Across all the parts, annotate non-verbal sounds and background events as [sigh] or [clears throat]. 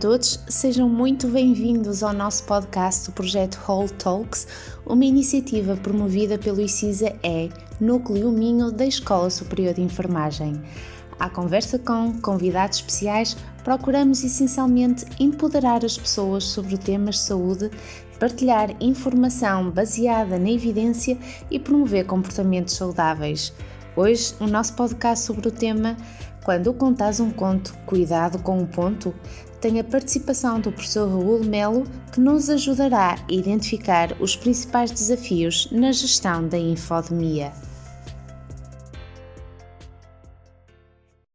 todos, sejam muito bem-vindos ao nosso podcast do projeto Whole Talks, uma iniciativa promovida pelo ICISA-E, Núcleo Minho da Escola Superior de Enfermagem. À conversa com convidados especiais, procuramos essencialmente empoderar as pessoas sobre temas de saúde, partilhar informação baseada na evidência e promover comportamentos saudáveis. Hoje, o nosso podcast sobre o tema Quando contas um conto, cuidado com um ponto, tem a participação do professor Raul Melo, que nos ajudará a identificar os principais desafios na gestão da infodemia.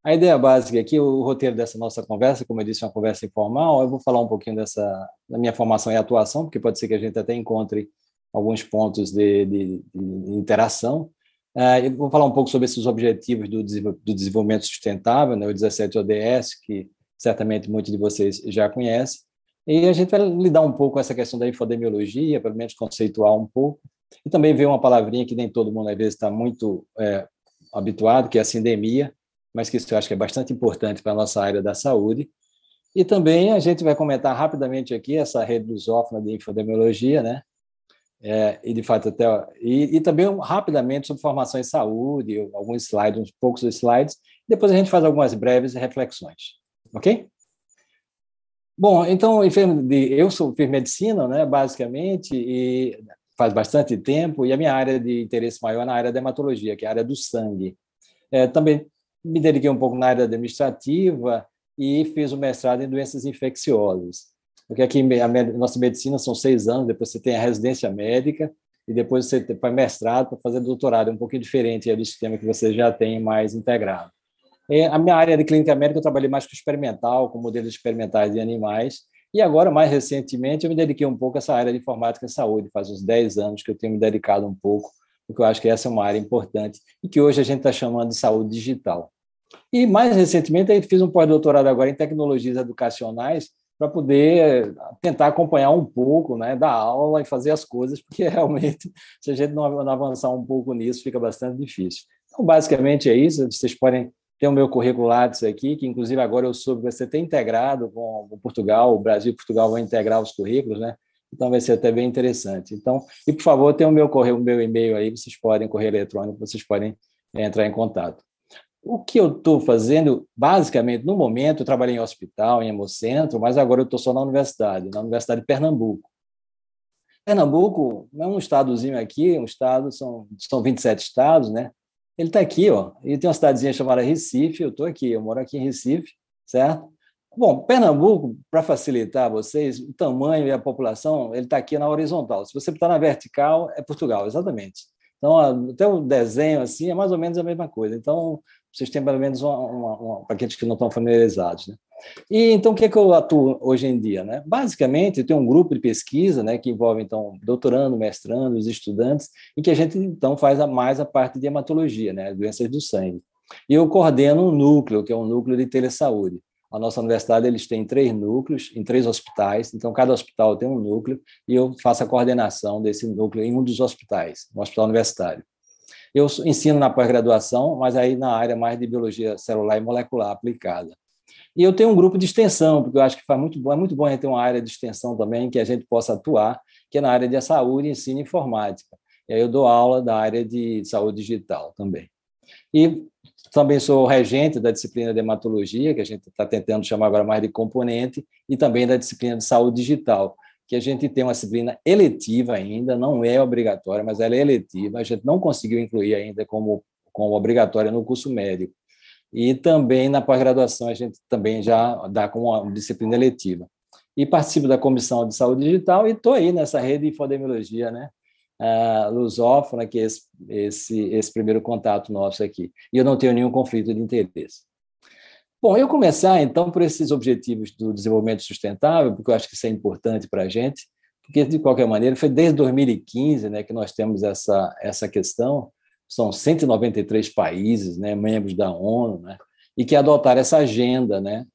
A ideia básica aqui, o roteiro dessa nossa conversa, como eu disse, é uma conversa informal. Eu vou falar um pouquinho dessa da minha formação e atuação, porque pode ser que a gente até encontre alguns pontos de, de, de interação. Uh, eu vou falar um pouco sobre esses objetivos do, do desenvolvimento sustentável, né, o 17 ODS, que certamente muitos de vocês já conhecem. E a gente vai lidar um pouco com essa questão da infodemiologia, pelo menos conceituar um pouco, e também ver uma palavrinha que nem todo mundo às vezes está muito é, habituado, que é a sindemia, mas que isso eu acho que é bastante importante para a nossa área da saúde. E também a gente vai comentar rapidamente aqui essa rede lusófona de infodemiologia, né? É, e de fato até e, e, também rapidamente sobre formação em saúde, alguns slides, uns poucos slides. Depois a gente faz algumas breves reflexões ok? Bom, então, eu sou fiz medicina, né, basicamente, e faz bastante tempo, e a minha área de interesse maior é na área da hematologia, que é a área do sangue. É, também me dediquei um pouco na área administrativa e fiz o mestrado em doenças infecciosas. Porque aqui a nossa medicina são seis anos, depois você tem a residência médica, e depois você faz mestrado para fazer doutorado, é um pouquinho diferente do sistema que você já tem mais integrado. É, a minha área de clínica médica eu trabalhei mais com experimental, com modelos experimentais de animais, e agora, mais recentemente, eu me dediquei um pouco a essa área de informática e saúde, faz uns 10 anos que eu tenho me dedicado um pouco, porque eu acho que essa é uma área importante e que hoje a gente está chamando de saúde digital. E, mais recentemente, eu fiz um pós-doutorado agora em tecnologias educacionais para poder tentar acompanhar um pouco né, da aula e fazer as coisas, porque [laughs] realmente, se a gente não avançar um pouco nisso, fica bastante difícil. Então, basicamente é isso. Vocês podem tem o meu currículo Lattes aqui, que inclusive agora eu soube que você tem integrado com Portugal, o Brasil e Portugal vão integrar os currículos, né? Então vai ser até bem interessante. Então, e por favor, tem o meu correio, o meu e-mail aí, vocês podem, correio eletrônico, vocês podem entrar em contato. O que eu estou fazendo, basicamente, no momento, eu trabalhei em hospital, em hemocentro, mas agora eu estou só na universidade, na Universidade de Pernambuco. Pernambuco é um estadozinho aqui, um estado, são, são 27 estados, né? Ele está aqui, ó. E tem uma cidadezinha chamada Recife, eu estou aqui, eu moro aqui em Recife, certo? Bom, Pernambuco, para facilitar vocês, o tamanho e a população, ele está aqui na horizontal. Se você está na vertical, é Portugal, exatamente. Então, até o desenho assim é mais ou menos a mesma coisa. Então, vocês têm pelo menos uma, uma, uma para aqueles que não estão familiarizados, né? E então o que é que eu atuo hoje em dia, né? Basicamente, tem um grupo de pesquisa, né, que envolve então doutorando, mestrando, os estudantes, em que a gente então faz a, mais a parte de hematologia, né, doenças do sangue. E eu coordeno um núcleo, que é um núcleo de telesaúde. A nossa universidade eles têm três núcleos em três hospitais, então cada hospital tem um núcleo e eu faço a coordenação desse núcleo em um dos hospitais, no hospital universitário. Eu ensino na pós-graduação, mas aí na área mais de biologia celular e molecular aplicada. E eu tenho um grupo de extensão, porque eu acho que faz muito bom, é muito bom a gente ter uma área de extensão também que a gente possa atuar, que é na área de saúde, ensino e informática. E aí eu dou aula da área de saúde digital também. E também sou regente da disciplina de hematologia, que a gente está tentando chamar agora mais de componente, e também da disciplina de saúde digital, que a gente tem uma disciplina eletiva ainda, não é obrigatória, mas ela é eletiva, a gente não conseguiu incluir ainda como, como obrigatória no curso médico. E também na pós-graduação a gente também já dá como uma disciplina eletiva. E participo da Comissão de Saúde Digital e estou aí nessa rede de infodemiologia, né? Uh, lusófona, que é esse, esse, esse primeiro contato nosso aqui. E eu não tenho nenhum conflito de interesse. Bom, eu começar então por esses objetivos do desenvolvimento sustentável, porque eu acho que isso é importante para a gente, porque de qualquer maneira foi desde 2015 né, que nós temos essa, essa questão, são 193 países, né, membros da ONU, né, e que adotaram essa agenda, né,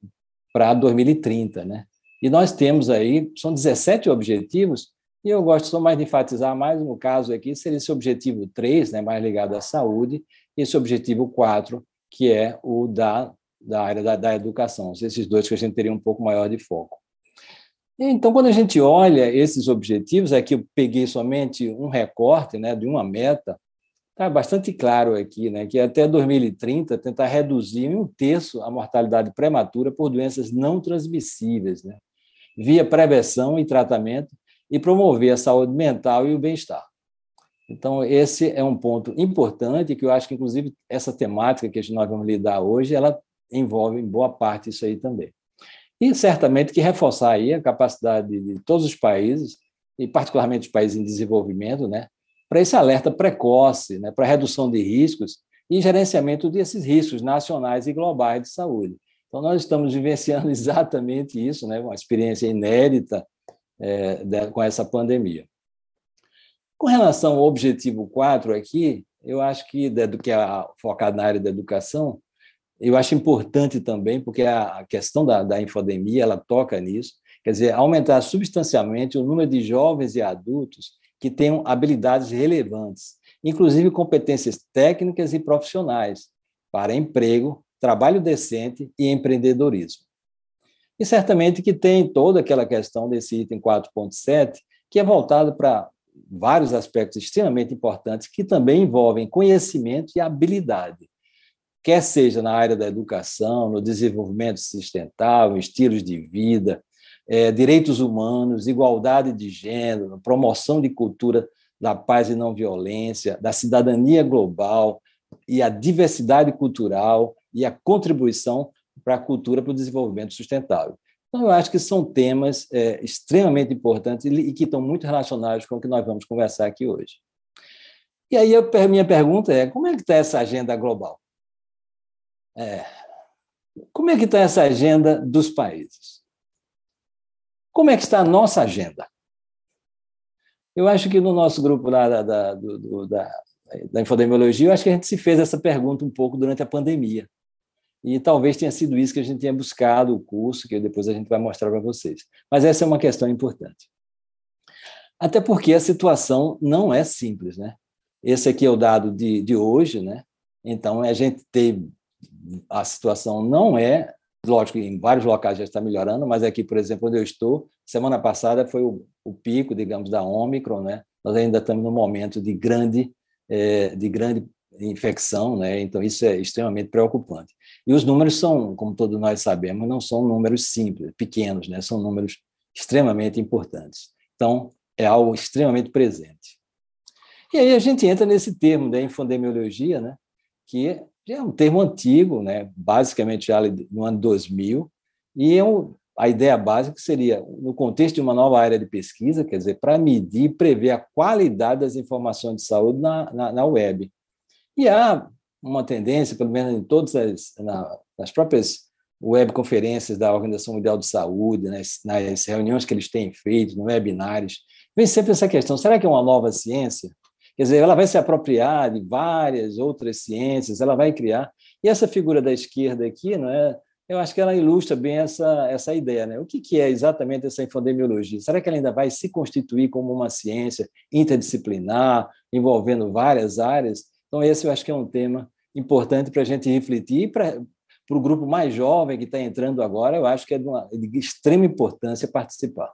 para 2030, né. E nós temos aí, são 17 objetivos, e eu gosto só mais de enfatizar mais no caso aqui, seria esse objetivo 3, né, mais ligado à saúde, e esse objetivo 4, que é o da da área da, da educação. Esses dois que a gente teria um pouco maior de foco. Então, quando a gente olha esses objetivos, aqui eu peguei somente um recorte né, de uma meta, está bastante claro aqui, né, que até 2030 tentar reduzir em um terço a mortalidade prematura por doenças não transmissíveis, né, via prevenção e tratamento, e promover a saúde mental e o bem-estar. Então, esse é um ponto importante que eu acho que, inclusive, essa temática que nós vamos lidar hoje, ela envolve em boa parte isso aí também. E, certamente, que reforçar aí a capacidade de todos os países, e particularmente os países em desenvolvimento, né, para esse alerta precoce, né, para redução de riscos e gerenciamento desses riscos nacionais e globais de saúde. Então, nós estamos vivenciando [laughs] exatamente isso, né, uma experiência inédita é, de, com essa pandemia. Com relação ao objetivo 4 aqui, eu acho que, do que é focado na área da educação, eu acho importante também, porque a questão da, da infodemia, ela toca nisso, quer dizer, aumentar substancialmente o número de jovens e adultos que tenham habilidades relevantes, inclusive competências técnicas e profissionais para emprego, trabalho decente e empreendedorismo. E certamente que tem toda aquela questão desse item 4.7, que é voltado para vários aspectos extremamente importantes que também envolvem conhecimento e habilidade, quer seja na área da educação, no desenvolvimento sustentável, estilos de vida, é, direitos humanos, igualdade de gênero, promoção de cultura da paz e não violência, da cidadania global e a diversidade cultural e a contribuição para a cultura para o desenvolvimento sustentável. Então, eu acho que são temas é, extremamente importantes e que estão muito relacionados com o que nós vamos conversar aqui hoje. E aí, a minha pergunta é: como é que está essa agenda global? É, como é que está essa agenda dos países? Como é que está a nossa agenda? Eu acho que no nosso grupo lá da, da, do, da, da infodemiologia, eu acho que a gente se fez essa pergunta um pouco durante a pandemia. E talvez tenha sido isso que a gente tenha buscado o curso, que depois a gente vai mostrar para vocês. Mas essa é uma questão importante. Até porque a situação não é simples, né? Esse aqui é o dado de, de hoje, né? Então, a gente tem. A situação não é Lógico em vários locais já está melhorando, mas aqui, por exemplo, onde eu estou, semana passada foi o, o pico, digamos, da Omicron, né? Nós ainda estamos num momento de grande, é, de grande infecção, né? Então isso é extremamente preocupante. E os números são, como todos nós sabemos, não são números simples, pequenos, né? São números extremamente importantes. Então é algo extremamente presente. E aí a gente entra nesse termo da infodemiologia, né? Que é um termo antigo, né? basicamente já no ano 2000, e é um, a ideia básica seria, no contexto de uma nova área de pesquisa, quer dizer, para medir e prever a qualidade das informações de saúde na, na, na web. E há uma tendência, pelo menos em todas as na, nas próprias webconferências da Organização Mundial de Saúde, nas, nas reuniões que eles têm feito, no webinários, vem sempre essa questão: será que é uma nova ciência? Quer dizer, ela vai se apropriar de várias outras ciências, ela vai criar. E essa figura da esquerda aqui, não é? Eu acho que ela ilustra bem essa, essa ideia. Né? O que, que é exatamente essa infodemiologia? Será que ela ainda vai se constituir como uma ciência interdisciplinar, envolvendo várias áreas? Então, esse eu acho que é um tema importante para a gente refletir. Para o grupo mais jovem que está entrando agora, eu acho que é de, uma, de extrema importância participar.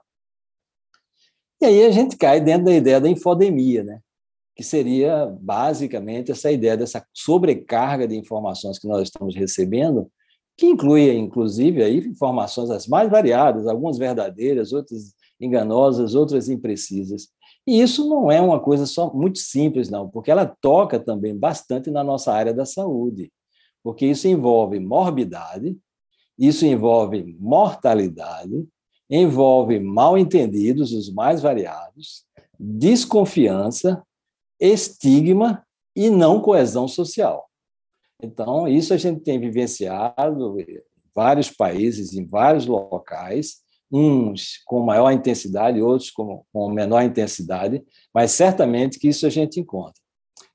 E aí a gente cai dentro da ideia da infodemia, né? Que seria basicamente essa ideia dessa sobrecarga de informações que nós estamos recebendo, que inclui, inclusive, aí, informações as mais variadas, algumas verdadeiras, outras enganosas, outras imprecisas. E isso não é uma coisa só muito simples, não, porque ela toca também bastante na nossa área da saúde, porque isso envolve morbidade, isso envolve mortalidade, envolve mal entendidos, os mais variados, desconfiança, estigma e não coesão social. Então, isso a gente tem vivenciado em vários países, em vários locais, uns com maior intensidade, outros com, menor intensidade, mas certamente que isso a gente encontra.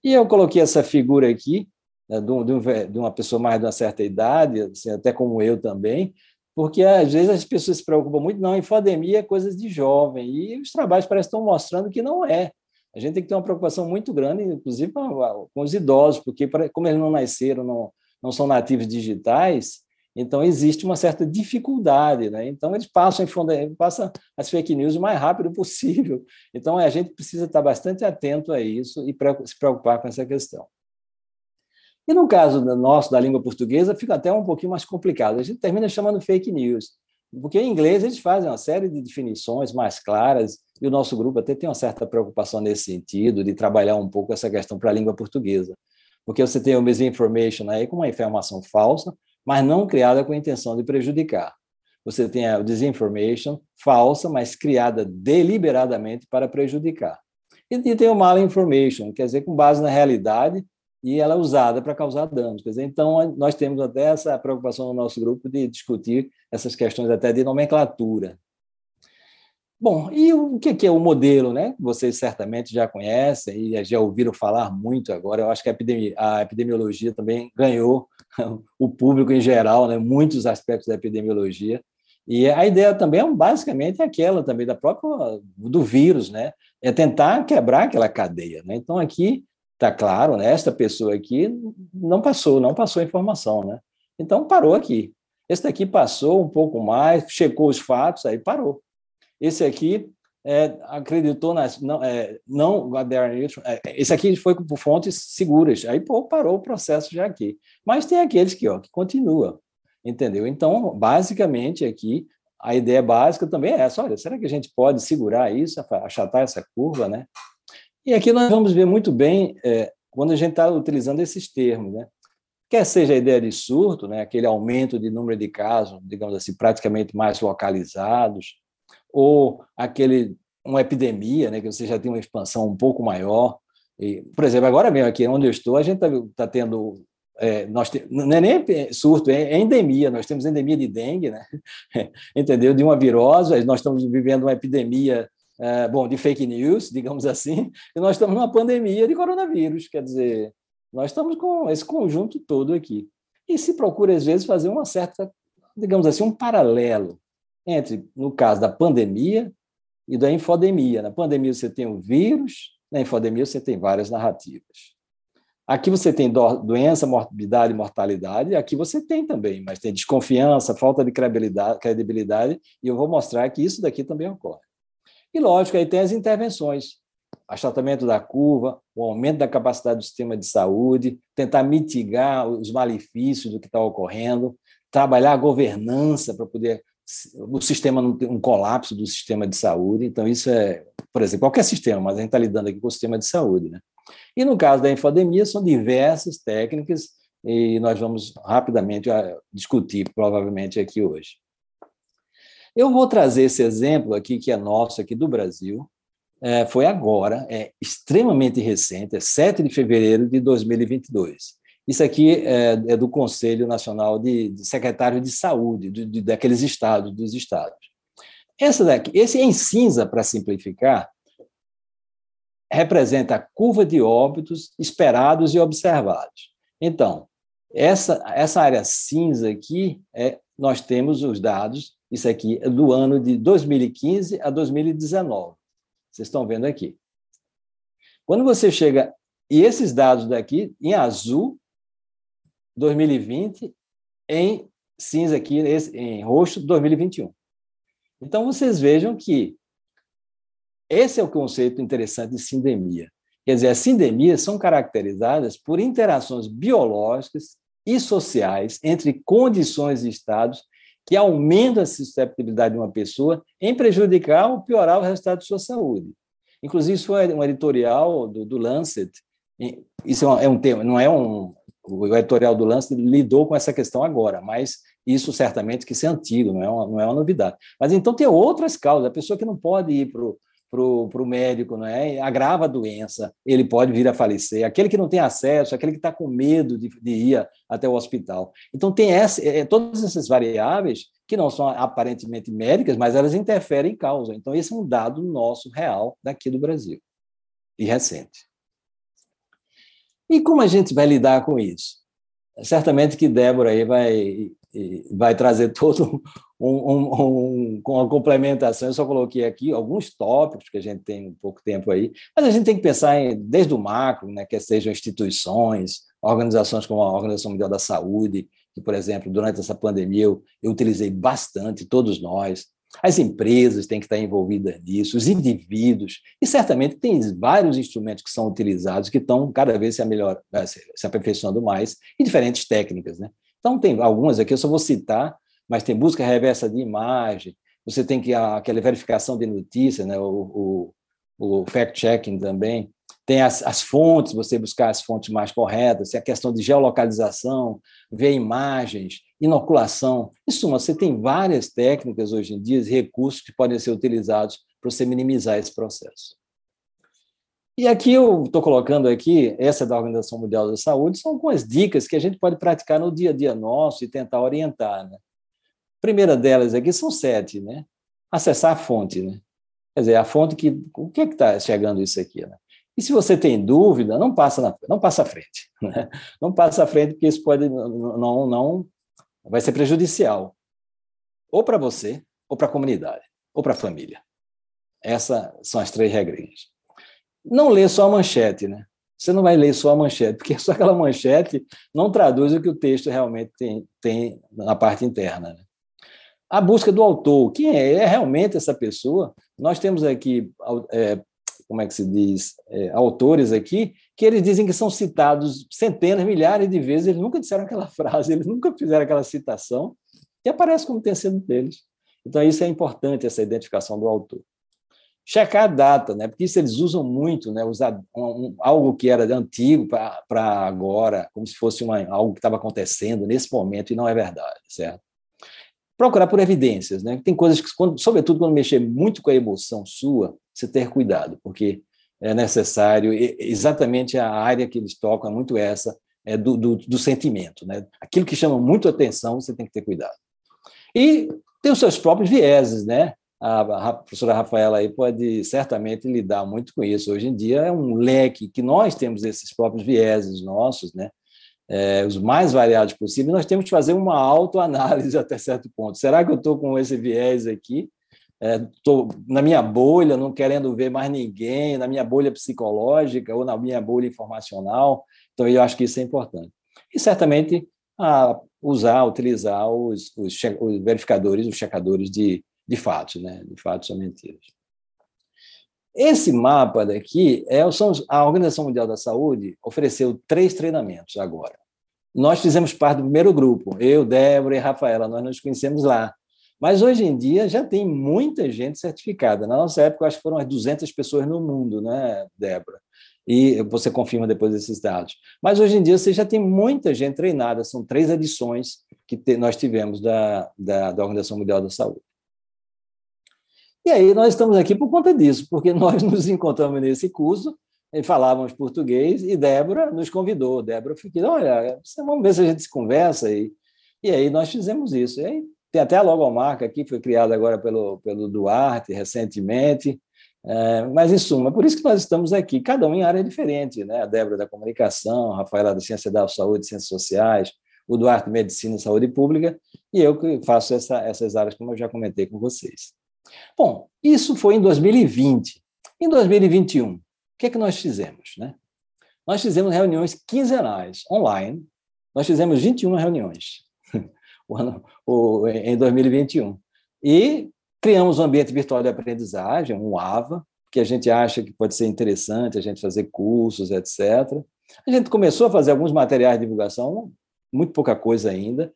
E eu coloquei essa figura aqui, né, de, um, de, uma pessoa mais de uma certa idade, assim, até como eu também, porque às vezes as pessoas se preocupam muito, não, infodemia é coisa de jovem, e os trabalhos parecem estão mostrando que não é a gente tem que ter uma preocupação muito grande, inclusive com os idosos, porque como eles não nasceram, não, não são nativos digitais, Então, existe uma certa dificuldade, né? Então, eles passam, passam as fake news o mais rápido possível. Então, a gente precisa estar bastante atento a isso e se preocupar com essa questão. E no caso nosso, da língua portuguesa, fica até um pouquinho mais complicado. A gente termina chamando fake news, porque em inglês eles fazem uma série de definições mais claras, e o nosso grupo até tem uma certa preocupação nesse sentido, de trabalhar um pouco essa questão para a língua portuguesa. Porque você tem o misinformation aí com uma informação falsa, mas não criada com a intenção de prejudicar. Você tem a disinformation falsa, mas criada deliberadamente para prejudicar. E tem o malinformation, quer dizer, com base na realidade, e ela é usada para causar danos. Quer dizer, então, nós temos até essa preocupação no nosso grupo de discutir essas questões até de nomenclatura. Bom, e o que é o modelo, né? Vocês certamente já conhecem e já ouviram falar muito agora. Eu acho que a, epidemi a epidemiologia também ganhou [laughs] o público em geral, né? Muitos aspectos da epidemiologia. E a ideia também é basicamente aquela também da própria do vírus, né? É tentar quebrar aquela cadeia, né? Então aqui Está claro, né? Esta pessoa aqui não passou, não passou a informação, né? Então parou aqui. Esse daqui passou um pouco mais, checou os fatos, aí parou. Esse aqui é, acreditou nas não, é, não é, esse aqui foi por fontes seguras, aí pô, parou o processo já aqui. Mas tem aqueles que ó que continua, entendeu? Então basicamente aqui a ideia básica também é essa. Olha, será que a gente pode segurar isso, achatar essa curva, né? E aqui nós vamos ver muito bem é, quando a gente está utilizando esses termos, né? Quer seja a ideia de surto, né, aquele aumento de número de casos, digamos assim, praticamente mais localizados, ou aquele uma epidemia, né, que você já tem uma expansão um pouco maior. E, por exemplo, agora mesmo aqui onde eu estou, a gente está tá tendo é, nós te, não é nem surto, é, endemia. Nós temos endemia de dengue, né? [laughs] entendeu? De uma virose. Nós estamos vivendo uma epidemia é, bom, de fake news, [laughs] digamos assim, e nós estamos numa pandemia de coronavírus, quer dizer, nós estamos com esse conjunto todo aqui. E se procura, às vezes, fazer uma certa, digamos assim, um paralelo entre, no caso da pandemia e da infodemia. Na pandemia você tem o vírus, na infodemia você tem várias narrativas. Aqui você tem doença, morbidade mortalidade, aqui você tem também, mas tem desconfiança, falta de credibilidade, credibilidade, e eu vou mostrar que isso daqui também ocorre. E, lógico, aí tem as intervenções, achatamento da curva, o aumento da capacidade do sistema de saúde, tentar mitigar os malefícios do que está ocorrendo, trabalhar a governança para poder o sistema não ter um colapso do sistema de saúde. Então, isso é, por exemplo, qualquer sistema, mas a gente está lidando aqui com o sistema de saúde. Né? E no caso da infodemia, são diversas técnicas e nós vamos rapidamente ah, discutir, provavelmente, aqui hoje. Eu vou trazer esse exemplo aqui, que é nosso, aqui do Brasil, é, foi agora, é extremamente recente, é 7 de fevereiro de 2022. Isso aqui é, é do Conselho Nacional de, de Secretário de Saúde, de, de, daqueles estados, dos estados. Essa daqui, esse em cinza, para simplificar, representa a curva de óbitos esperados e observados. Então, essa, essa área cinza aqui, é, nós temos os dados isso aqui é do ano de 2015 a 2019. Vocês estão vendo aqui. Quando você chega. E esses dados daqui, em azul, 2020, em cinza aqui, em roxo, 2021. Então, vocês vejam que esse é o conceito interessante de sindemia. Quer dizer, as sindemias são caracterizadas por interações biológicas e sociais entre condições e estados que aumenta a susceptibilidade de uma pessoa em prejudicar ou piorar o resultado de sua saúde. Inclusive, isso foi um editorial do, do Lancet. Isso é um, é um tema, não é um. O editorial do Lancet lidou com essa questão agora, mas isso certamente que isso é antigo, não é uma, não é uma novidade. Mas então tem outras causas. A pessoa que não pode ir para o para o médico, não é? agrava a doença, ele pode vir a falecer. Aquele que não tem acesso, aquele que está com medo de, de, ir até o hospital. Então, tem essa, é, todas essas variáveis que não são aparentemente médicas, mas elas interferem em causa. Então, esse é um dado nosso real daqui do Brasil, e recente. E como a gente vai lidar com isso? Certamente que Débora aí vai, vai trazer [laughs] todo um, um, um, com a complementação, eu só coloquei aqui alguns tópicos que a gente tem um pouco tempo aí, mas a gente tem que pensar em, desde o macro, né, que sejam instituições, organizações como a Organização Mundial da Saúde, que, por exemplo, durante essa pandemia eu, eu utilizei bastante, todos nós. As empresas têm que estar envolvidas nisso, os indivíduos, e certamente tem vários instrumentos que são utilizados que estão cada vez se, melhor, eh, se aperfeiçoando mais, e diferentes técnicas. Né? Então, tem algumas aqui, eu só vou citar, mas tem busca reversa de imagem, você tem que aquela verificação de notícia, né? o, o, o fact-checking também, tem as, as, fontes, você buscar as fontes mais corretas, tem a questão de geolocalização, ver imagens, inoculação. Em suma, você tem várias técnicas hoje em dia, recursos que podem ser utilizados para você minimizar esse processo. E aqui eu estou colocando aqui, essa é da Organização Mundial da Saúde, são algumas dicas que a gente pode praticar no dia a dia nosso e tentar orientar. Né? Primeira delas aqui são sete, né? Acessar a fonte, né? Quer dizer, a fonte que. O que é que está chegando isso aqui? Né? E se você tem dúvida, não passa, na, não passa à frente. [laughs] Né? Não passa à frente, porque isso pode não, não vai ser prejudicial. Ou para você, ou para a comunidade, ou para a família. Essas são as três regrinhas. Não lê só a manchete, né? Você não vai ler só a manchete, porque [laughs] só aquela manchete não traduz o que o texto realmente tem, tem na parte interna. Né? A busca do autor, quem é? É realmente essa pessoa? Nós temos aqui é, como é que se diz, é, autores aqui, que eles dizem que são citados centenas, milhares de vezes, eles nunca disseram aquela [laughs] frase, eles nunca fizeram aquela citação, e aparece como tem sido deles. Então, isso é importante, essa identificação do autor. Checar a data, né? porque isso eles usam muito, né? usar um, algo que era antigo para agora, como se fosse uma, algo que estava acontecendo nesse momento, e não é verdade, certo? Procurar por evidências, né? Tem coisas que, quando, sobretudo quando mexer muito com a emoção sua, você ter cuidado, porque é necessário, exatamente a área que eles tocam é muito essa, é do, do, do sentimento. Né? Aquilo que chama muito atenção, você tem que ter cuidado. E tem os seus próprios vieses, né? A, professora Rafaela aí pode certamente lidar muito com isso. Hoje em dia é um leque que nós temos esses próprios vieses nossos, né? É, os mais variados possíveis, nós temos que fazer uma autoanálise [laughs] até certo ponto. Será que eu estou com esse viés aqui? estou é, na minha bolha, não querendo ver mais ninguém, na minha bolha psicológica ou na minha bolha informacional. Então, eu acho que isso é importante. E, certamente, a usar, utilizar os, os, os verificadores, os checadores de, de fatos, né? de fatos ou mentiras. Esse mapa daqui, é, a Organização Mundial da Saúde ofereceu três treinamentos agora. Nós fizemos parte do primeiro grupo, eu, Débora e Rafaela, nós nos conhecemos lá. Mas hoje em dia já tem muita gente certificada. Na nossa época, acho que foram as 200 pessoas no mundo, né, Débora? E você confirma depois esses dados. Mas hoje em dia você já tem muita gente treinada, são três edições que nós tivemos da, da, da Organização Mundial da Saúde. E aí nós estamos aqui por conta disso, porque [laughs] nós nos encontramos nesse curso, e falávamos português, e Débora nos convidou. Débora ficou, olha, vamos ver se a gente se conversa. E, e aí nós fizemos isso. E aí tem até a logomarca aqui, foi criada agora pelo, pelo Duarte recentemente. É, mas, em suma, por isso que nós estamos aqui, cada um em área diferente. Né? A Débora da Comunicação, a Rafaela da Ciência da Saúde Ciências Sociais, o Duarte Medicina e Saúde Pública, e eu que faço essa, essas áreas, como eu já comentei com vocês. Bom, isso foi em 2020. Em 2021, o que é que nós fizemos? Né? Nós fizemos reuniões quinzenais, online. Nós fizemos 21 reuniões [laughs] o ano, o, em 2021. E criamos um ambiente virtual de aprendizagem, um AVA, que a gente acha que pode ser interessante a gente fazer cursos, etc. A gente começou a fazer alguns materiais de divulgação, muito pouca coisa ainda,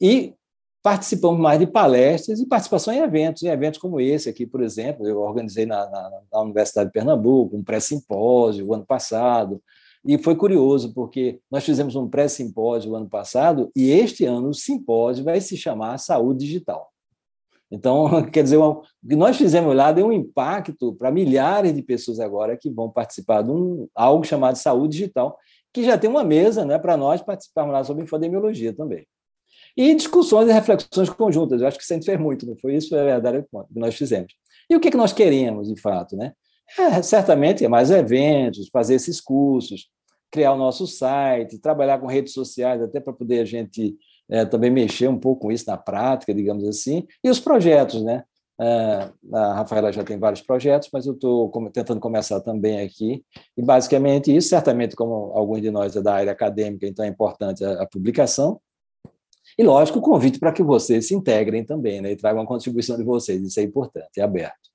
e participamos mais de palestras e participação em eventos, em eventos como esse aqui, por exemplo, eu organizei na, na, na Universidade de Pernambuco um pré-simpósio o ano passado, e foi curioso, porque nós fizemos um pré-simpósio ano passado, e este ano o simpósio vai se chamar Saúde Digital. Então, [laughs] quer dizer, o que nós fizemos lá deu um impacto para milhares de pessoas agora que vão participar de um, algo chamado Saúde Digital, que já tem uma mesa né, para nós participarmos lá sobre infodemiologia também. E discussões e reflexões conjuntas, eu acho que gente fez muito, não foi isso? É verdade que nós fizemos. E o que, que nós queríamos, de fato? Né? É, certamente, é mais eventos, fazer esses cursos, criar o nosso site, trabalhar com redes sociais, até para poder a gente é, também mexer um pouco com isso na prática, digamos assim, e os projetos, né? É, a Rafaela já tem vários projetos, mas eu estou tentando começar também aqui, e basicamente isso, certamente, como alguns de nós é da área acadêmica, então é importante a publicação, E, lógico, o convite para que vocês se integrem também, né? E tragam a contribuição de vocês, isso é importante, é aberto.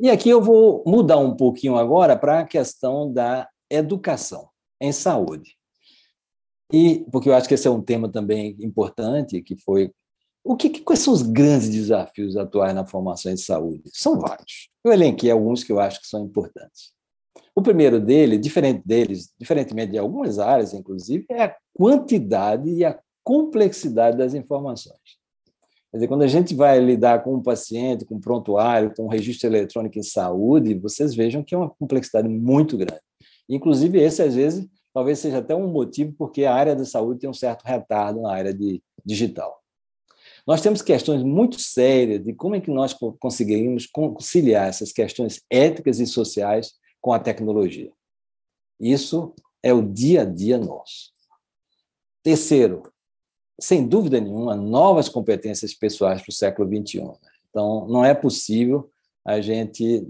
E aqui eu vou mudar um pouquinho agora para a questão da educação em saúde. E porque eu acho que esse é um tema também importante, que foi o que, quais são os grandes desafios atuais na formação de saúde? São vários. Eu elenquei alguns que eu acho que são importantes. O primeiro dele, diferente deles, diferentemente de algumas áreas, inclusive, é a quantidade e a complexidade das informações. Quer dizer, quando a gente vai lidar com um paciente, com um prontuário, com um registro eletrônico em saúde, vocês vejam que é uma complexidade muito grande. Inclusive, esse, às vezes, talvez seja até um motivo porque a área da saúde tem um certo retardo na área de digital. Nós temos questões muito sérias de como é que nós conseguimos conciliar essas questões éticas e sociais com a tecnologia. Isso é o dia a dia nosso. Terceiro, sem dúvida nenhuma, novas competências pessoais para o século XXI. Né? Então, não é possível a gente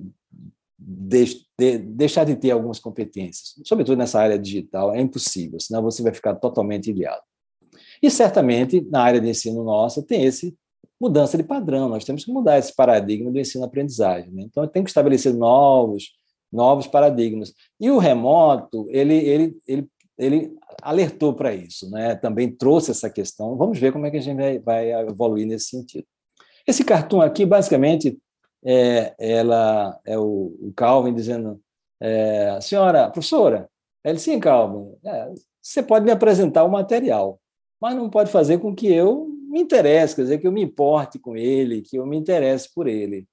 deixar de ter algumas competências, sobretudo nessa área digital, é impossível, senão você vai ficar totalmente ilhado. E certamente, na área de ensino nossa, tem esse mudança de padrão, nós temos que mudar esse paradigma do ensino-aprendizagem. Né? Então, tem que estabelecer novos, novos paradigmas. E o remoto, ele, ele, ele, ele alertou para isso, né? também trouxe essa questão. Vamos ver como é que a gente vai, evoluir nesse sentido. Esse cartoon aqui, basicamente, é, ela, é o, o Calvin dizendo, é, senhora, professora, ele, sim, Calvin, é, você pode me apresentar o material, mas não pode fazer com que eu me interesse, quer dizer, que eu me importe com ele, que eu me interesse por ele.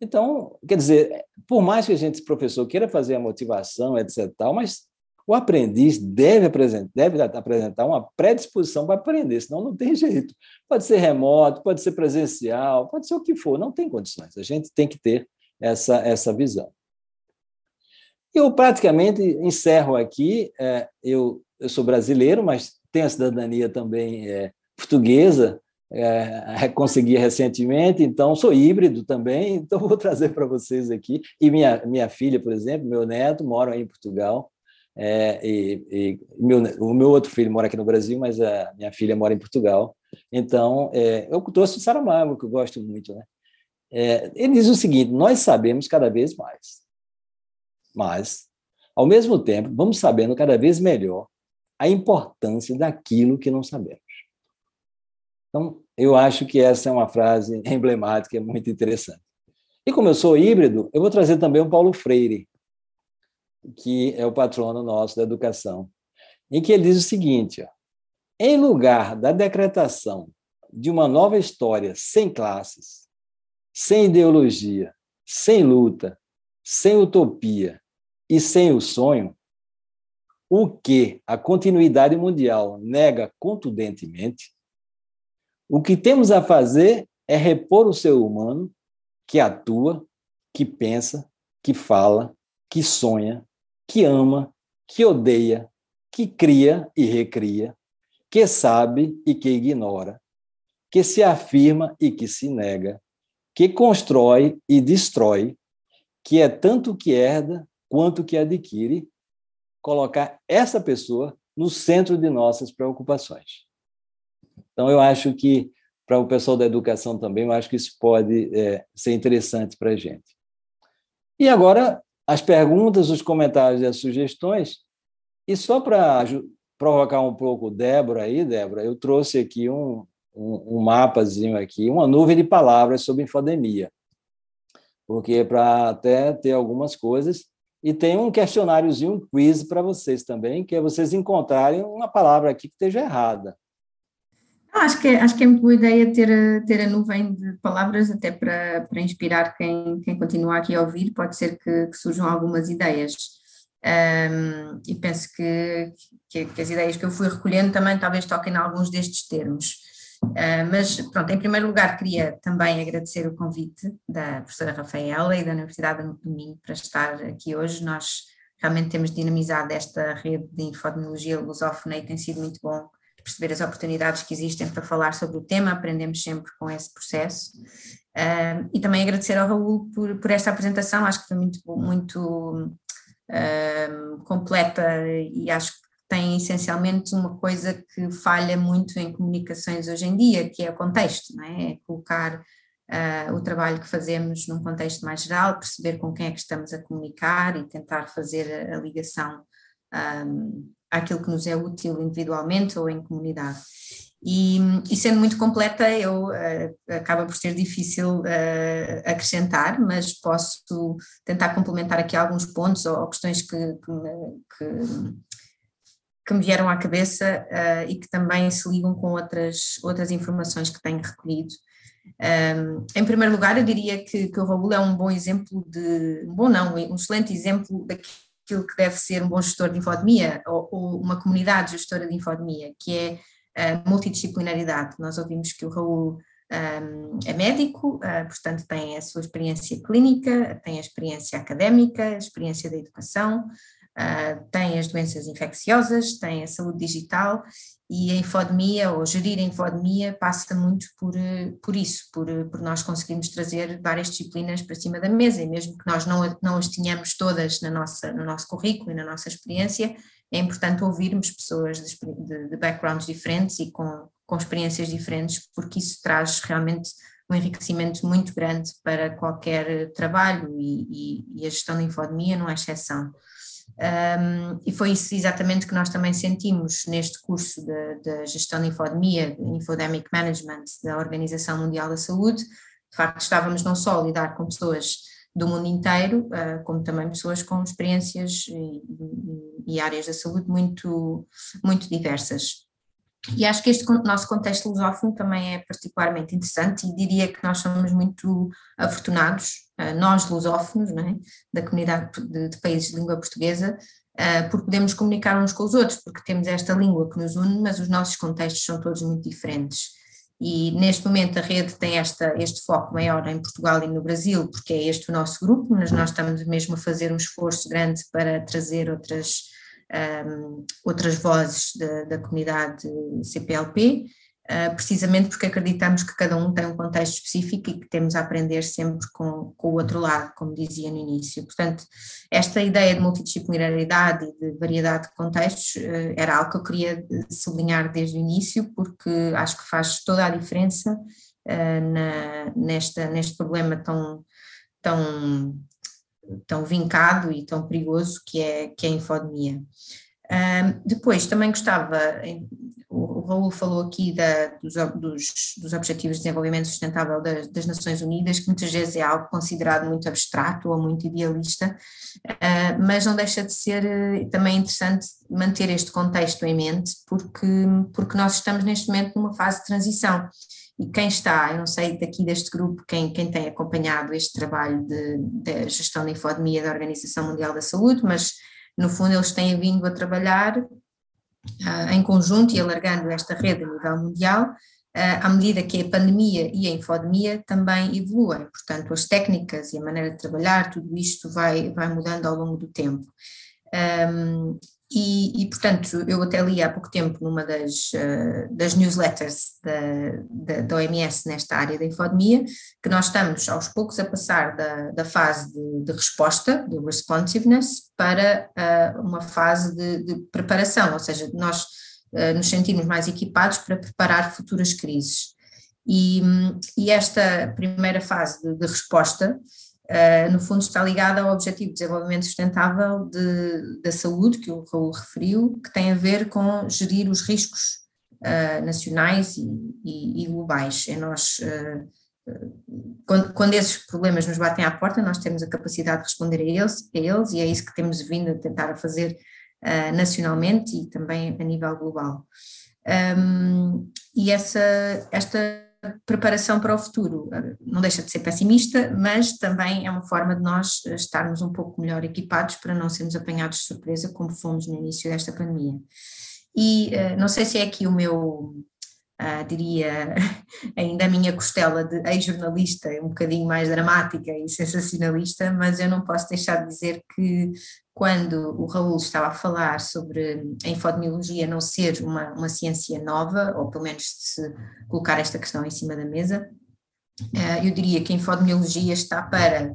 Então, quer dizer, por mais que a gente, professor, queira fazer a motivação, etc., tal, mas o aprendiz deve apresentar, deve apresentar uma predisposição para aprender, senão não tem [laughs] jeito. Pode ser remoto, pode ser presencial, pode ser o que for, não tem condições. A gente tem que ter essa, essa visão. Eu praticamente encerro aqui. É, eu, eu sou brasileiro, mas tenho a cidadania também é, portuguesa, é, [laughs] consegui recentemente, então sou híbrido também, [laughs] então vou trazer para vocês aqui. E minha, minha filha, por exemplo, meu neto, moram aí em Portugal, é, e, e meu, o meu outro filho mora aqui no Brasil, mas a minha filha mora em Portugal. Então, é, eu trouxe o Saramago, que eu gosto muito. Né? É, ele diz o seguinte: nós sabemos cada vez mais, mas, ao mesmo tempo, vamos sabendo cada vez melhor a importância daquilo que não sabemos. Então, eu acho que essa é uma frase [laughs] emblemática, muito interessante. E como eu sou híbrido, eu vou trazer também o Paulo Freire, que é o patrono nosso da educação, em que ele diz o seguinte: ó, em lugar da decretação de uma nova história sem classes, sem ideologia, sem luta, sem utopia e sem o sonho, o que a continuidade mundial nega contundentemente, o que temos a fazer é repor o ser humano que atua, que pensa, que fala, que sonha, que ama, que odeia, que cria e recria, que sabe e que ignora, que se afirma e que se nega, que constrói e destrói, que é tanto que herda quanto que adquire, colocar essa pessoa no centro de nossas preocupações. Então, eu acho que, para o pessoal da educação também, eu acho que isso pode é, ser interessante para a gente. E agora, as perguntas, os comentários e as sugestões. E só para provocar um pouco Débora aí, Débora, eu trouxe aqui um, um, um mapazinho aqui, uma nuvem de palavras sobre infodemia. Porque para até ter algumas coisas, e tem um questionáriozinho, um quiz para vocês também, que é vocês encontrarem uma palavra aqui que esteja errada. Acho que, é, acho que é muito boa ideia ter, ter a nuvem de palavras, até para, para inspirar quem, quem continua aqui a ouvir. Pode ser que, que surjam algumas ideias. Um, e penso que, que, que, as ideias que eu fui recolhendo também talvez toquem em alguns destes termos. Uh, mas, pronto, em primeiro lugar, queria também agradecer o convite da professora Rafaela e da Universidade do Minho para estar aqui hoje. Nós realmente temos dinamizado esta rede de infodemiologia lusófona e tem sido muito bom perceber as oportunidades que existem para falar sobre o tema, aprendemos sempre com esse processo. Uh, e também agradecer ao Raul por, por esta apresentação, acho que foi muito, muito uh, completa e acho que tem essencialmente uma coisa que falha muito em comunicações hoje em dia, que é o contexto, não é? é colocar uh, o trabalho que fazemos num contexto mais geral, perceber com quem é que estamos a comunicar e tentar fazer a, a ligação um, àquilo que nos é útil individualmente ou em comunidade. E, e sendo muito completa, eu uh, acaba por ser difícil uh, acrescentar, mas posso tentar complementar aqui alguns pontos ou, ou questões que, que, que, que, me vieram à cabeça uh, e que também se ligam com outras, outras informações que tenho recolhido. Um, em primeiro lugar, eu diria que, que o Raul é um bom exemplo de, um bom não, um excelente exemplo daquilo que deve ser um bom gestor de infodemia ou, ou uma comunidade gestora de infodemia, que é a multidisciplinaridade. Nós ouvimos que o Raul um, é médico, uh, portanto tem a sua experiência clínica, tem a experiência académica, a experiência da educação, uh, tem as doenças infecciosas, tem a saúde digital e a infodemia, ou gerir a infodemia, passa muito por, por isso, por, por nós conseguirmos trazer várias disciplinas para cima da mesa, e mesmo que nós não, não as tenhamos todas na nossa, no nosso currículo e na nossa experiência, é importante ouvirmos pessoas de, de, de backgrounds diferentes e com, com experiências diferentes, porque isso traz realmente um enriquecimento muito grande para qualquer trabalho e, e, e a gestão da infodemia não é exceção. Um, e foi isso exatamente que nós também sentimos neste curso da gestão de infodemia, Infodemic Management da Organização Mundial da Saúde. De facto, estávamos não só a lidar com pessoas do mundo inteiro, uh, como também pessoas com experiências e, e, áreas da saúde muito, muito diversas. E acho que este nosso contexto lusófono também é particularmente interessante e diria que nós somos muito afortunados, uh, nós lusófonos, é? da comunidade de, de, países de língua portuguesa, uh, porque podemos comunicar uns com os outros, porque temos esta língua que nos une, mas os nossos contextos são todos muito diferentes e neste momento a rede tem esta, este foco maior em Portugal e no Brasil, porque é este o nosso grupo, mas nós estamos mesmo a fazer um esforço grande para trazer outras, um, outras vozes da, da comunidade CPLP, uh, precisamente porque acreditamos que cada um tem um contexto específico e que temos a aprender sempre com, com o outro lado, como dizia no início. Portanto, esta ideia de multidisciplinaridade e de variedade de contextos uh, era algo que eu queria sublinhar desde o início, porque acho que faz toda a diferença uh, na, nesta, neste problema tão, tão, tão vincado e tão perigoso que é, que é a infodemia. Um, depois, também gostava, o Raul falou aqui da, dos, dos, dos, Objetivos de Desenvolvimento Sustentável das, das, Nações Unidas, que muitas vezes é algo considerado muito abstrato ou muito idealista, uh, mas não deixa de ser uh, também interessante manter este contexto em mente, porque, porque nós estamos neste momento numa fase de transição. E quem está, eu não sei daqui deste grupo, quem, quem tem acompanhado este trabalho de, de gestão da infodemia da Organização Mundial da Saúde, mas no fundo, eles têm vindo a trabalhar uh, em conjunto e alargando esta rede a nível mundial, uh, à medida que a pandemia e a infodemia também evoluem. Portanto, as técnicas e a maneira de trabalhar, tudo isto vai, vai mudando ao longo do tempo. Um, e, e, portanto, eu até li há pouco tempo numa das, uh, das newsletters da, da, da, OMS nesta área da infodemia, que nós estamos aos poucos a passar da, da fase de, de resposta, de responsiveness, para uh, uma fase de, de, preparação, ou seja, nós uh, nos sentimos mais equipados para preparar futuras crises. E, e esta primeira fase de, de resposta Uh, no fundo está ligada ao Objetivo de Desenvolvimento Sustentável de, da Saúde, que o Raul referiu, que tem a ver com gerir os riscos uh, nacionais e, e, e, globais. É nós, uh, quando, quando, esses problemas nos batem à porta, nós temos a capacidade de responder a eles, a eles e é isso que temos vindo a tentar fazer nacionalmente e também a nível global. Um, e essa, esta preparação para o futuro. Não deixa de ser pessimista, mas também é uma forma de nós estarmos um pouco melhor equipados para não sermos apanhados de surpresa como fomos no início desta pandemia. E uh, não sei se é aqui o meu, uh, diria, [laughs] ainda a minha costela de ex-jornalista, um bocadinho mais dramática e sensacionalista, mas eu não posso deixar de dizer que quando o Raul estava a falar sobre a infodemiologia não ser uma, uma ciência nova, ou pelo menos se colocar esta questão em cima da mesa, uh, eu diria que a infodemiologia está para,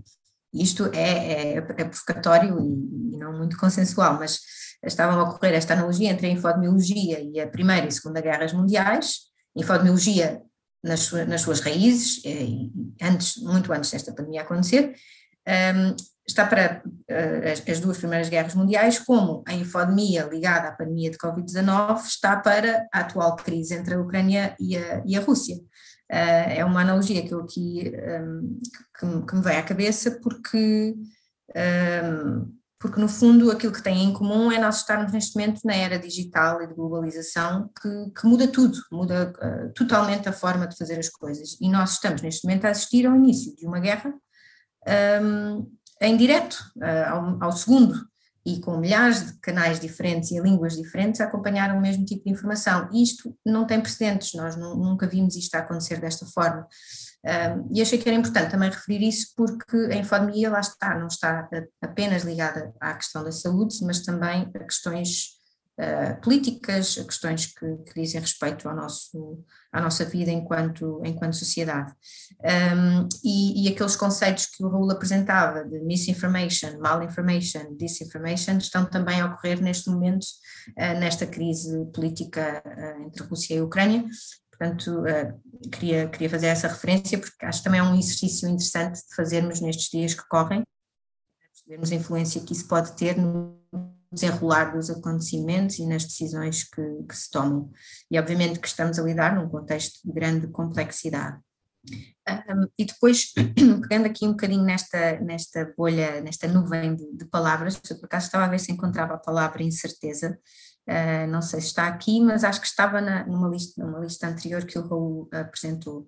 isto é, é, é provocatório e, e, não muito consensual, mas estavam a ocorrer esta analogia entre a infodemiologia e a Primeira e Segunda Guerras Mundiais, infodemiologia nas, nas suas raízes, eh, antes, muito antes desta pandemia acontecer, um, está para uh, as, as, duas primeiras guerras mundiais, como a infodemia ligada à pandemia de Covid-19 está para a atual crise entre a Ucrânia e a, e a Rússia. Uh, é uma analogia que eu aqui um, que, me vem à cabeça porque um, porque no fundo aquilo que tem em comum é nós estarmos neste momento na era digital e de globalização que, que muda tudo, muda uh, totalmente a forma de fazer as coisas e nós estamos neste momento a assistir ao início de uma guerra um, em direto, uh, ao, ao, segundo e com milhares de canais diferentes e línguas diferentes a acompanhar o mesmo tipo de informação. E isto não tem precedentes, nós nunca vimos isto a acontecer desta forma. Um, e achei que era importante também referir isso porque a infodemia lá está, não está apenas ligada à questão da saúde, mas também a questões uh, políticas, a questões que, que, dizem respeito ao nosso, à nossa vida enquanto, enquanto sociedade. Um, e, e, aqueles conceitos que o Raul apresentava de misinformation, malinformation, disinformation, estão também a ocorrer neste momento, uh, nesta crise política uh, entre Rússia e Ucrânia, Portanto, uh, queria, queria fazer essa referência porque acho que também é um exercício interessante de fazermos nestes dias que correm, percebermos a influência que isso pode ter no desenrolar dos acontecimentos e nas decisões que, que se tomam. E obviamente que estamos a lidar num contexto de grande complexidade. Um, e depois, [clears throat] pegando aqui um bocadinho nesta, nesta bolha, nesta nuvem de, de palavras, eu por acaso estava a ver se encontrava a palavra incerteza, Uh, não sei se está aqui, mas acho que estava na, numa, lista, numa lista anterior que o Raul apresentou.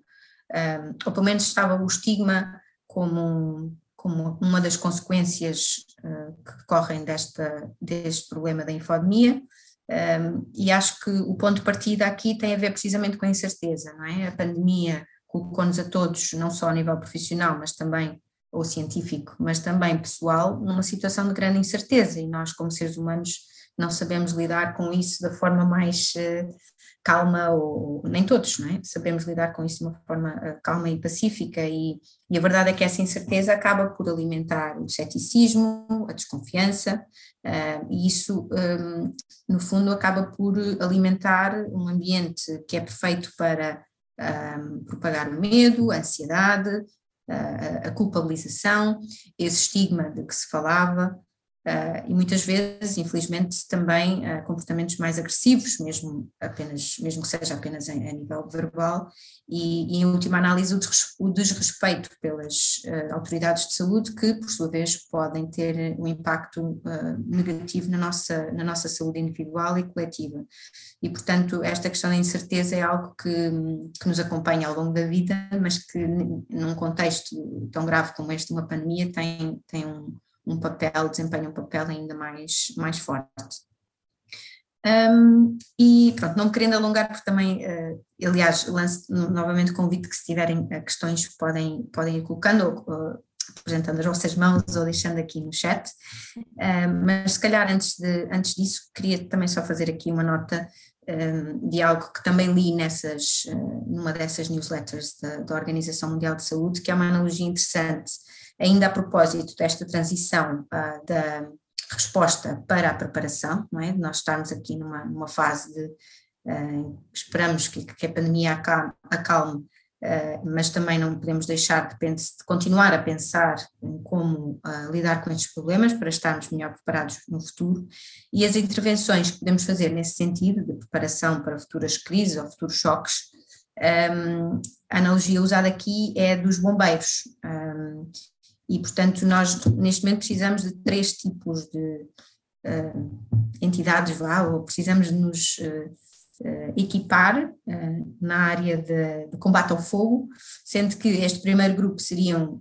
Um, ou pelo menos estava o estigma como, como uma das consequências uh, que decorrem desta, deste problema da infodemia, um, e acho que o ponto de partida aqui tem a ver precisamente com a incerteza, não é? A pandemia colocou-nos a todos, não só a nível profissional, mas também ou científico, mas também pessoal, numa situação de grande incerteza, e nós, como seres humanos, não sabemos lidar com isso da forma mais uh, calma, ou nem todos, não é? Sabemos lidar com isso de uma forma uh, calma e pacífica, e, e, a verdade é que essa incerteza acaba por alimentar o ceticismo, a desconfiança, uh, e isso, um, no fundo, acaba por alimentar um ambiente que é perfeito para um, propagar o medo, a ansiedade, a culpabilização, esse estigma de que se falava, Uh, e muitas vezes, infelizmente, também uh, comportamentos mais agressivos, mesmo, apenas, mesmo que seja apenas em, a nível verbal, e, e, em última análise o, des, o desrespeito pelas uh, autoridades de saúde, que por sua vez podem ter um impacto negativo na nossa, na nossa saúde individual e coletiva. E portanto esta questão da incerteza é algo que, que nos acompanha ao longo da vida, mas que num contexto tão grave como este, uma pandemia, tem, tem um um papel, desempenha um papel ainda mais, mais forte. Um, e pronto, não querendo alongar, porque também, uh, aliás, lanço novamente convite que se tiverem uh, questões podem, podem ir colocando, ou, ou, apresentando as vossas mãos ou deixando aqui no chat, uh, mas se calhar antes, de, antes disso queria também só fazer aqui uma nota de algo que também li nessas, numa dessas newsletters da, da Organização Mundial de Saúde, que é uma analogia interessante ainda a propósito desta transição uh, da resposta para a preparação, não é? Nós estamos aqui numa, numa fase de uh, esperamos que, que, a pandemia acalme, acalme uh, mas também não podemos deixar de, de continuar a pensar em como lidar com estes problemas para estarmos melhor preparados no futuro e as intervenções que podemos fazer nesse sentido de preparação para futuras crises ou futuros choques um, a analogia usada aqui é dos bombeiros. Um, e, portanto, nós neste momento precisamos de três tipos de uh, entidades, vá, ou precisamos de nos uh, uh, equipar na área de, de, combate ao fogo, sendo que este primeiro grupo seriam,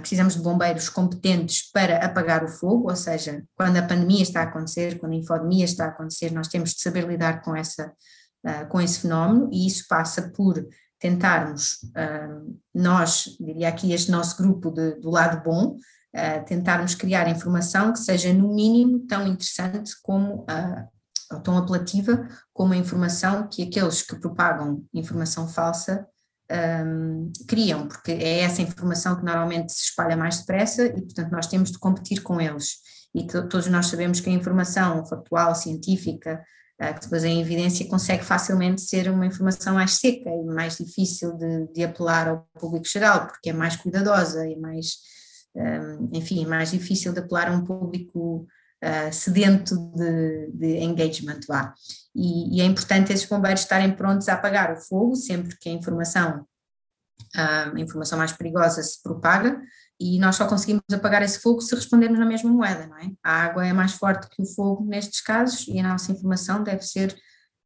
precisamos de bombeiros competentes para apagar o fogo, ou seja, quando a pandemia está a acontecer, quando a infodemia está a acontecer, nós temos de saber lidar com, essa, com esse fenómeno, e isso passa por tentarmos, nós, diria aqui este nosso grupo de, do lado bom, uh, tentarmos criar informação que seja no mínimo tão interessante como, uh, ou tão apelativa como a informação que aqueles que propagam informação falsa um, criam, porque é essa informação que normalmente se espalha mais depressa e, portanto, nós temos de competir com eles. e todos nós sabemos que a informação factual, científica, que depois em evidência consegue facilmente ser uma informação mais seca e mais difícil de, de apelar ao público geral, porque é mais cuidadosa e mais, enfim, mais difícil de apelar a um público uh, sedento de, de engagement lá. E, e, é importante esses bombeiros estarem prontos a apagar o fogo sempre que a informação, a informação mais perigosa se propaga, e nós só conseguimos apagar esse fogo se respondermos na mesma moeda, não é? A água é mais forte que o fogo nestes casos e a nossa informação deve ser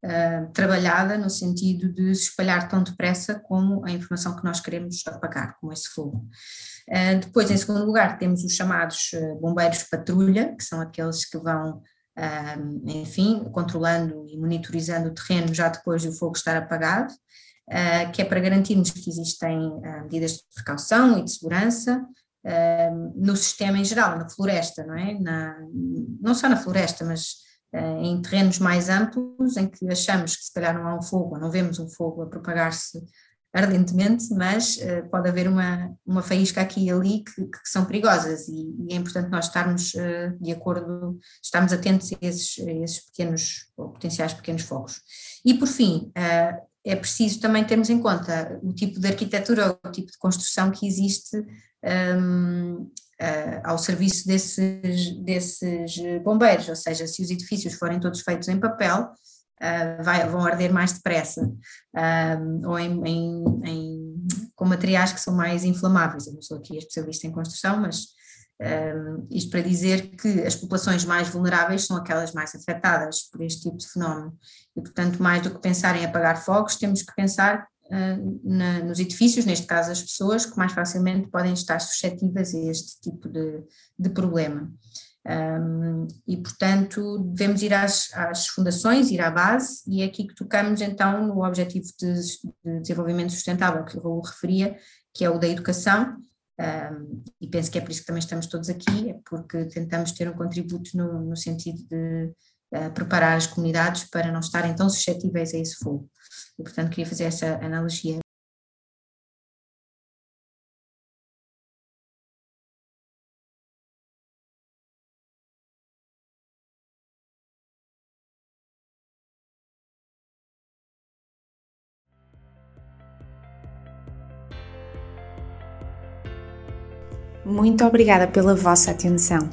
uh, trabalhada no sentido de se espalhar tão depressa como a informação que nós queremos apagar, como esse fogo. Uh, depois, em segundo lugar, temos os chamados uh, bombeiros patrulha, que são aqueles que vão, enfim, controlando e monitorizando o terreno já depois do fogo estar apagado. que é para garantirmos que existem medidas de precaução e de segurança, no sistema em geral, na floresta, não é? Na, não só na floresta, mas uh, em terrenos mais amplos, em que achamos que se calhar não há um fogo, ou não vemos um fogo a propagar-se ardentemente, mas uh, pode haver uma, uma faísca aqui e ali que, que são perigosas e, e, é importante nós estarmos uh, de acordo, estarmos atentos a esses, a esses pequenos ou potenciais pequenos fogos. E por fim, é preciso também termos em conta o tipo de arquitetura, o tipo de construção que existe um, uh, ao serviço desses, desses bombeiros, ou seja, se os edifícios forem todos feitos em papel, uh, vai, vão arder mais depressa, um, ou em, em, em, com materiais que são mais inflamáveis. Eu não sou aqui especialista em construção, mas um, isto para dizer que as populações mais vulneráveis são aquelas mais afetadas por este tipo de fenómeno. E, portanto, mais do que pensar em apagar fogos, temos que pensar uh, na, nos edifícios, neste caso as pessoas, que mais facilmente podem estar suscetíveis a este tipo de, de problema. Um, e, portanto, devemos ir às, às, fundações, ir à base, e é aqui que tocamos então no Objetivo de, de Desenvolvimento Sustentável que Raul referia, que é o da educação, um, e penso que é por isso que também estamos todos aqui, é porque tentamos ter um contributo no, no sentido de uh, preparar as comunidades para não estarem tão suscetíveis a esse fogo. E, portanto, queria fazer essa analogia. Muito obrigada pela vossa atenção.